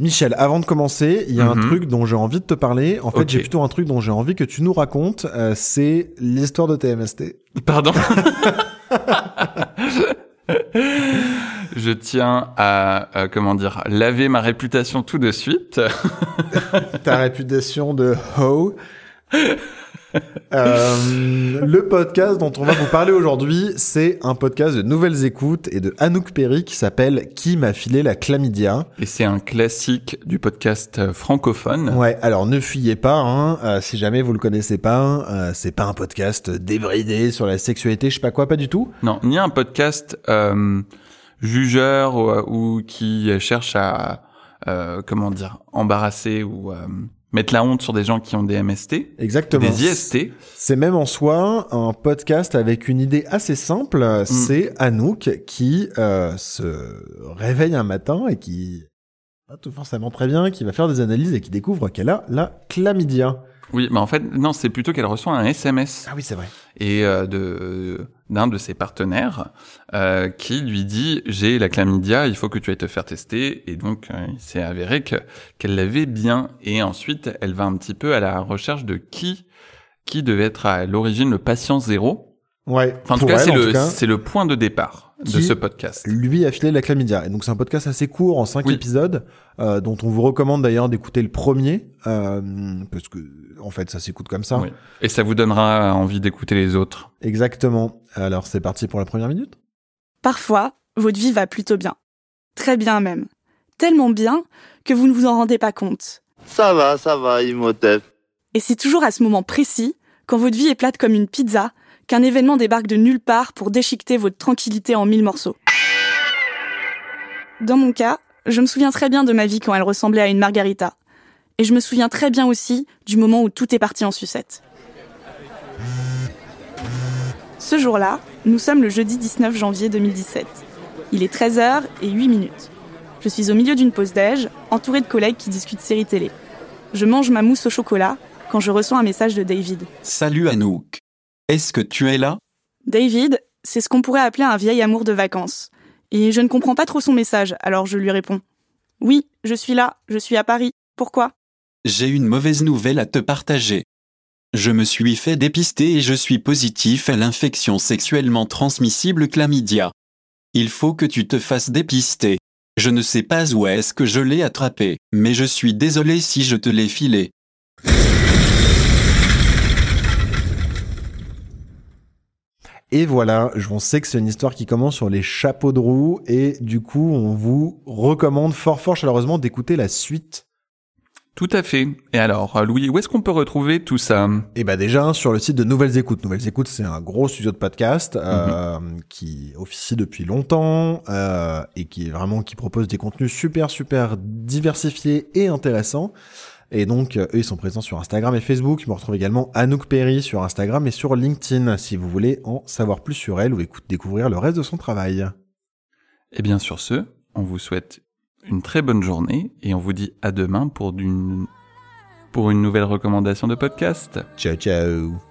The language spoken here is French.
Michel, avant de commencer, il y a un Mhm. truc dont j'ai envie de te parler. En fait, j'ai plutôt un truc dont j'ai envie que tu nous racontes. euh, c'est l'histoire de TMST. Pardon. Je tiens à, euh, comment dire, laver ma réputation tout de suite. Ta réputation de ho. Euh, le podcast dont on va vous parler aujourd'hui, c'est un podcast de nouvelles écoutes et de Anouk Perry qui s'appelle Qui m'a filé la chlamydia. Et c'est un classique du podcast euh, francophone. Ouais, alors ne fuyez pas, hein, euh, si jamais vous le connaissez pas, euh, c'est pas un podcast débridé sur la sexualité, je sais pas quoi, pas du tout. Non, ni un podcast jugeur ou, ou qui cherche à, euh, comment dire, embarrasser ou euh, mettre la honte sur des gens qui ont des MST, Exactement. des IST. C'est même en soi un podcast avec une idée assez simple. Mm. C'est Anouk qui euh, se réveille un matin et qui pas tout forcément très bien, qui va faire des analyses et qui découvre qu'elle a la chlamydia. Oui, mais en fait, non, c'est plutôt qu'elle reçoit un SMS. Ah oui, c'est vrai. et euh, de d'un de ses partenaires euh, qui lui dit j'ai la chlamydia, il faut que tu ailles te faire tester et donc euh, il s'est avéré que qu'elle l'avait bien et ensuite elle va un petit peu à la recherche de qui qui devait être à l'origine le patient zéro. Ouais. Enfin, en tout cas, c'est le c'est le point de départ de ce podcast. lui a filé la chlamydia. Et donc c'est un podcast assez court en cinq Oui. épisodes, euh, dont on vous recommande d'ailleurs d'écouter le premier, euh, parce que en fait ça s'écoute comme ça. Oui. Et ça vous donnera envie d'écouter les autres. Exactement. Alors c'est parti pour la première minute. Parfois, votre vie va plutôt bien. Très bien même. Tellement bien que vous ne vous en rendez pas compte. Ça va, ça va, Imhotep. Et c'est toujours à ce moment précis, quand votre vie est plate comme une pizza, qu'un événement débarque de nulle part pour déchiqueter votre tranquillité en mille morceaux. Dans mon cas, je me souviens très bien de ma vie quand elle ressemblait à une margarita. Et je me souviens très bien aussi du moment où tout est parti en sucette. Ce jour-là, nous sommes le jeudi 19 janvier 2017. Il est 13h et 8 minutes. Je suis au milieu d'une pause déj, entourée de collègues qui discutent série télé. Je mange ma mousse au chocolat quand je reçois un message de David. Salut Anouk. Est-ce que tu es là? David, c'est ce qu'on pourrait appeler un vieil amour de vacances. Et je ne comprends pas trop son message, alors je lui réponds. Oui, je suis là, je suis à Paris. Pourquoi? J'ai une mauvaise nouvelle à te partager. Je me suis fait dépister et je suis positif à l'infection sexuellement transmissible chlamydia. Il faut que tu te fasses dépister. Je ne sais pas où est-ce que je l'ai attrapé, mais je suis désolé si je te l'ai filé. Et voilà, je- on sait que c'est une histoire qui commence sur les chapeaux de roue et du coup, on vous recommande fort fort chaleureusement d'écouter la suite. Tout à fait. Et alors, euh, Louis, où est-ce qu'on peut retrouver tout ça? Et bah déjà sur le site de Nouvelles Écoutes. Nouvelles Écoutes, c'est un gros studio de podcast euh, qui officie depuis longtemps euh, et qui est vraiment qui propose des contenus super super diversifiés et intéressants. Et donc euh, eux ils sont présents sur Instagram et Facebook. Je me retrouve également Anouk Perry sur Instagram et sur LinkedIn si vous voulez en savoir plus sur elle ou écoute découvrir le reste de son travail. Et bien sur ce, on vous souhaite une très bonne journée et on vous dit à demain pour, d'une- pour une nouvelle recommandation de podcast. Ciao ciao.